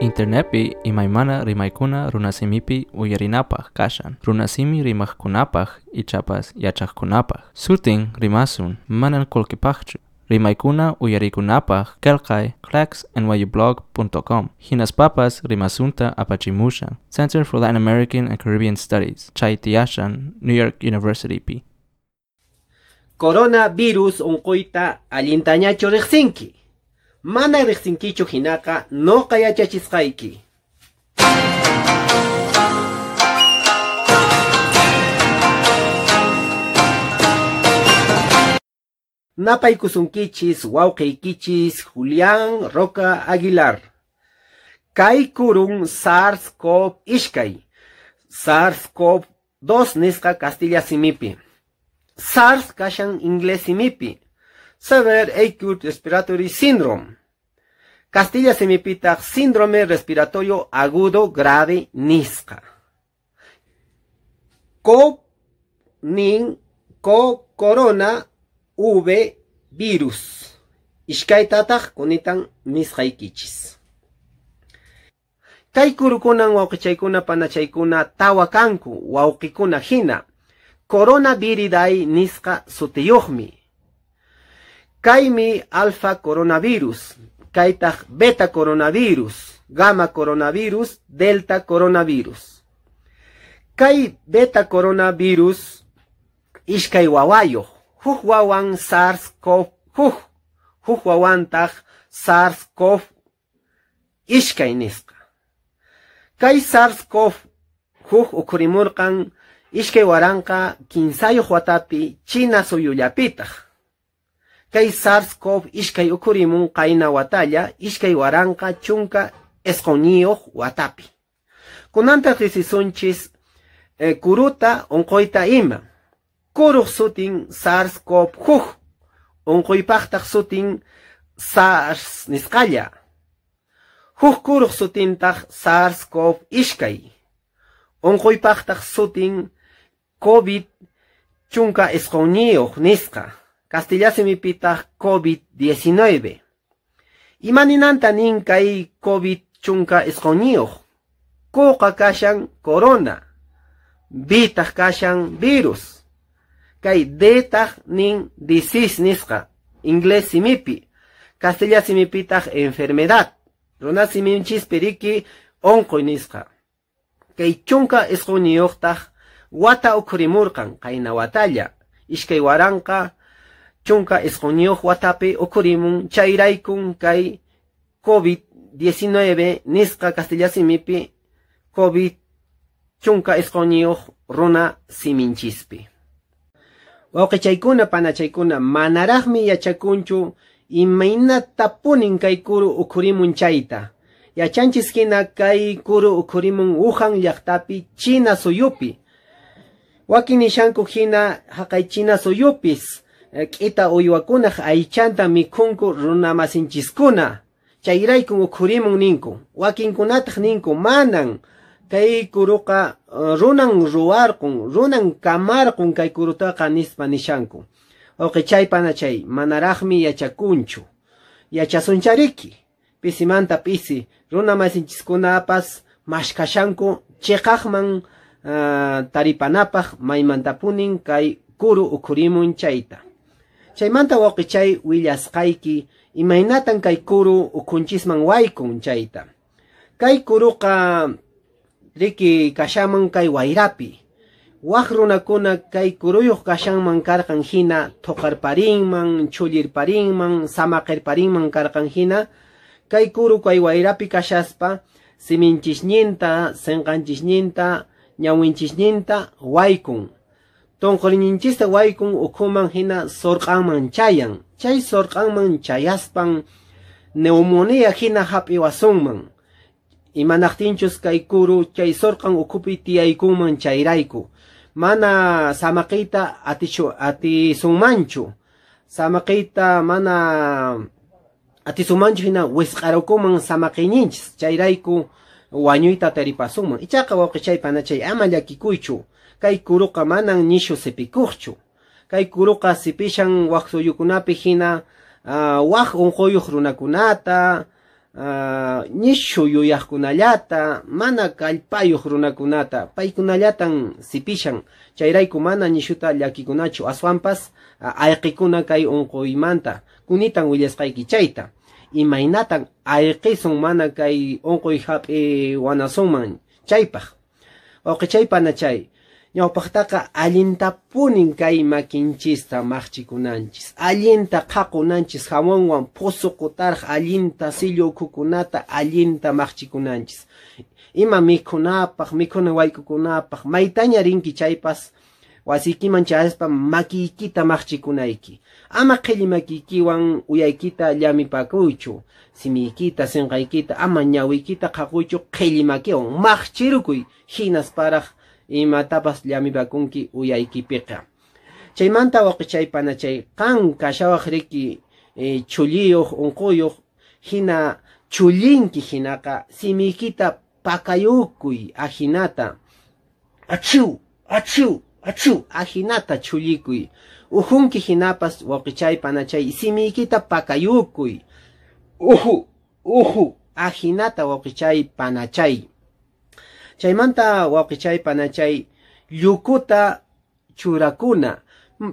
Internetpi imaymana rimaykuna runasimipi uyarinapaq kashan. Runasimi rimaqkunapaq ichapas yachaqkunapaq. Sutin rimasun manan kolkipaqchu. Rimaykuna uyarikunapaq kelkay clacksnyublog.com. Hinas papas rimasunta apachimushan. Center for Latin American and Caribbean Studies. Chaitiashan, New York University P. Coronavirus unquyta allintañachu riqsinki. Mana riqsinkichu hinaqa noqa yachachisqayki. Napaykusunkichis wawqiykichis Julián Roca Aguilar. Kay kurun SARS-CoV ishkay. SARS-CoV-2 nisqa Castilla simipi. SARS kashan inglés simipi. Severe Acute Respiratory Syndrome. Castilla semipitaq síndrome respiratorio agudo grave nisqa. Co nin co corona v virus. Ishkaytataq kunitan nisqaykichis. Kay kurukunan wawqichaykuna panachaykuna tawa kanku wawqikuna hina. Coronaviridae nisqa sutiyuqmi. Kaymi alfa coronavirus, kaytaq beta coronavirus, gamma coronavirus, delta coronavirus. Kay beta coronavirus ishkay wawayuq, huk wawan SARS-CoV, huk wawantaq SARS-CoV ishkay nisqa. Kay SARS-CoV huk ukurimurqan ishkay waranqa kinsayuq watapi China suyullapitaq. Kay SARS-CoV ishkay ukurimun qayna watalla ishkay waranqa chunka esqoniyuq watapi. Kunanta risisunchis eh, kuruta unquyta ima. Kuruq sutin SARS-CoV huk. Unquypaqtaq sutin SARS nisqalla. Huk kuruq sutintaq SARS-CoV ishkay. Unquypaqtaq sutin COVID chunka esqoniyuq nisqa. Castillasimipitaq COVID-19. Imaninanta nin kay COVID chunka esqoniyuq. Kuqa kashan corona. Bitaq kashan virus. Kay detaq nin disease nisqa. Inglés simipi. Castilla simipitaq enfermedad. Runa siminchis periki onqoy nisqa. Kay chunka esqoniyuqtaq wata ukurimurqan qayna watalla. Ishkay waranqa chunka esqoniyuq watapi ukurimun chayraykun kay COVID-19 nisqa Castilla simipi COVID chunka esqoniyuq runa siminchispi. Wawqichaykuna panachaykuna manaraqmi yachakunchu imaynata punin kay kuru ukurimun chayta. Yachanchis hina kay kuru ukurimun Wuhan llaqtapi China suyupi. Wakin nishanku hina haqay China suyupis. K'ita uywakunaq aychanta mikhunku runamasinchiskuna. Chayraykun ukhurimun ninku. Wakinkunataq ninku manan. Kay kuruqa runan ruwarqun, runan kamarqun kay kurutaqa nispa nishanku. Oqichay manaraqmi yachakunchu. Yachasunchariki. Pisimanta pisi runamasinchikunapas mashkashanku chiqaqman uh, taripanapaq maymantapunin kay kuru ukhurimun chayta. Chaymanta waqichay willasqayki imaynatan kay kuru ukunchisman waykun chayta. Kay kuruqa riki kashaman kay wayrapi. Waq runakuna kay kuruyuq kashanman karqan hina thuqarparinman, chullirparinman, samaqirparinman karqan hina kay kuru kay wayrapi kashaspa siminchisninta, senqanchisninta, ñawinchisninta waykun. Tonqorininchista waykun ukhuman hina sorqanman chayan. Chay sorqanman chayaspan neumonía hina hap'iwasunman. Imanaqtinchus kay kuru chay sorqan ukupi tiyaykunman chayrayku. Mana samaqita atishu atisunmanchu. Samaqita mana atisunmanchu hina wisqarukuman samaqininchis. Chayrayku wañuyta taripasunman. Ichaqa wawqichay panachay ama llakikuychu. Kay kuruqa manan nishu sipikuqchu. Kay kuruqa sipishan waq suyukunapi hina uh, waq unquyuq runakunata, uh, nishu yuyaqkunallata mana kallpayuq runakunata paykunallatan sipishan chayrayku mana nishuta llakikunachu aswanpas uh, ayqikuna kay unquymanta kunitan willasqayki chayta imaynatan ayqisun mana kay unquy hap'i wanasunman chaypaq oqichaypana chay ñawpaqtaqa allintapunin kay makinchista maqchikunanchis. Allinta qhaqunanchis hawanwan pusuqutaraq allinta sillukukunata allinta maqchikunanchis. Ima mikhunapaq mikhuna waykukunapaq maytaña rinki chaypas wasiykiman chayaspa makiykita maqchikunayki. Ama qhilli makiykiwan uyaykita llamipakuychu simiykita sinqaykita ama ñawiykita qhaquychu qhilli makiwan. Maqchirukuy hinasparaq imatapas llamipakunki uyaykipiqa. Chaymanta waqichay chay qan kashawaq riki e, chulliyuq unquyuq hina chullinki hinaqa simikita pakayukuy ajinata. Achiu achiu achiu ajinata chullikuy uhunki hinapas waqichay panachay simikita pakayukuy. Uhu uhu ajinata waqichay panachay chaymanta wawqichay panachay llukuta churakuna.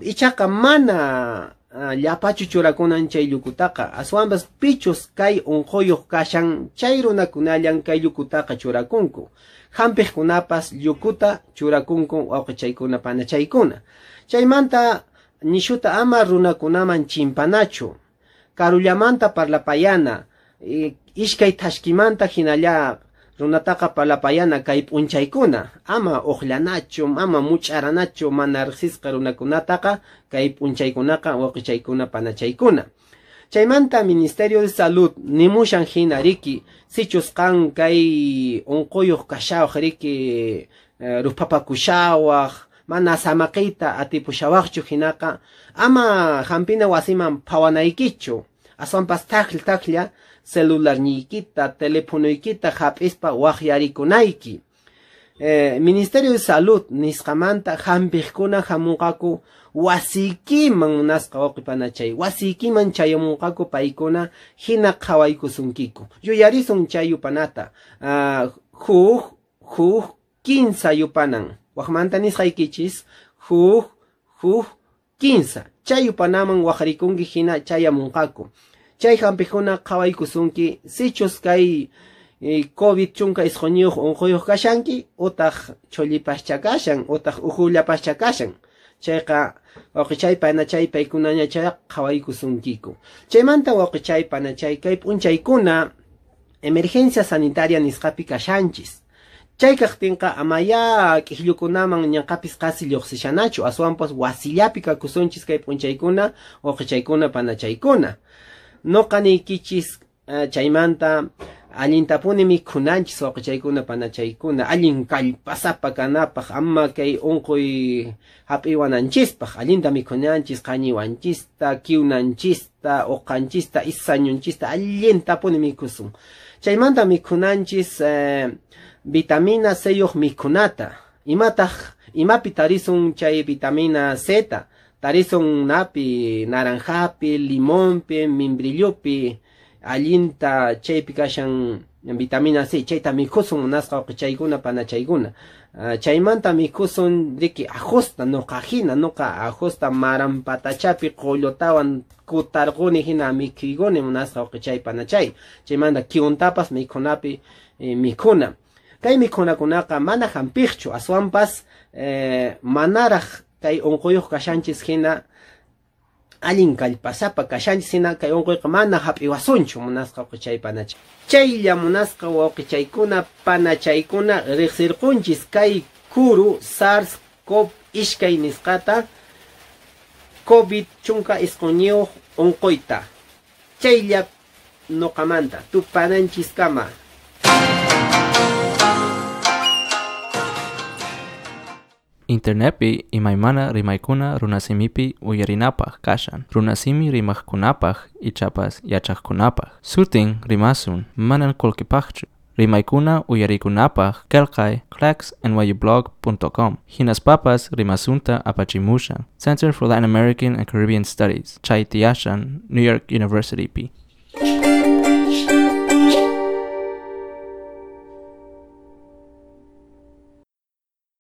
Ichaqa mana uh, llapachu churakunan chay llukutaqa aswanpas pichus kay unquyuq kashan chay runakunallan kay llukutaqa churakunku. Hampiqkunapas llukuta churakunku wawqichaykuna panachaykuna chaymanta nishuta ama runakunaman chimpanachu. Karullamanta parlapayana. Ishkay tashkimanta hinalla runataqa palapayana kay p'unchaykuna ama uqllanachu ama much'aranachu mana riqsisqa runakunataqa kay p'unchaykunaqa wawqichaykuna panachaykuna chaymanta ministerio de salud nimushan hina riki sichus qan kay unquyuq kashawaq riki eh, ruphapakushawaq mana samaqiyta atipushawaqchu hinaqa ama hampina wasiman phawanaykichu aswanpas takll taklla celularniykita, telefonoykita hap'ispa waqyarikunayki. Eh, Ministerio de Salud nisqamanta hampiqkuna hamunqaku wasiykiman munasqa waqpanachay wasiykiman chayamunqaku paykuna hina qhawaykusunkiku. Yuyarisun chay yupanata uh, huk huk kinsa yupanan. Waqmanta nisqaykichis huk huk kinsa. Chay yupanaman waqrikunki hina chayamunqaku chay hampikuna qhawaykusunki sichus kay e, COVID chunka isqoñiyuq unquyuq kashanki utaq chullipascha kashan utaq ujullapascha kashan chayqa waqichay panachay paykunañachay qhawaykusunkiku chaymanta waqichay panachay kay p'unchaykuna emergencia sanitaria nisqapi kashanchis. Chay kaqtinqa amaya k'ihllukunaman ñanqapis qasi lluqsishanachu aswanpas wasillapi kakusunchis kay p'unchaykuna waqchaykuna panachaykuna noqaniykichis uh, chaymanta allintapuni mikhunanchis waqchaykuna panachaykuna allin kallpasapa kanapaq ama kay unquy hap'iwananchispaq allinta mikhunanchis qañiwanchista kiwnanchista uqanchista isañunchista allintapuni mikhusun chaymanta mikhunanchis uh, vitamina seyuq mikhunata. Imataq imapi tarisun chay vitamina Z Tarison napi, naranjapi, limonpi, mimbrillupi, allinta chaypi kashan vitamina C, chayta mikusun munasqa chaykuna panachaykuna. Uh, chaymanta mikusun riki ajusta nuqajina nuqa ajusta maran patachapi qullutawan kutarquni hina mikhiguni munasqa chay panachay. Chaymanta kiuntapas mikunapi eh, mikuna. Kay mikunakunaqa mana hampiqchu aswanpas eh, manaraq kay unquyuq kashanchis hina allin kallpasapa kashanchis hina kay unquyqa mana hap'iwasunchu munasqa chay panachay chaylla munasqa wawqichaykuna panachaykuna riqsirqunchis kay kuru SARS CoV ishkay nisqata COVID chunka isquñiyuq unquyta chaylla nuqamanta tupananchis Internepi imaymana rimaykuna runasimipi uyarinapaq kashan. Runasimi rimaqkunapaq ichapas yachaqkunapaq. Sutin rimasun manan kolkipaqchu. Rimaykuna uyarikunapaq kelkay clacksnyublog.com. Hinaspapas rimasunta apachimusha. Center for Latin American and Caribbean Studies. Chaitiashan, New York University P.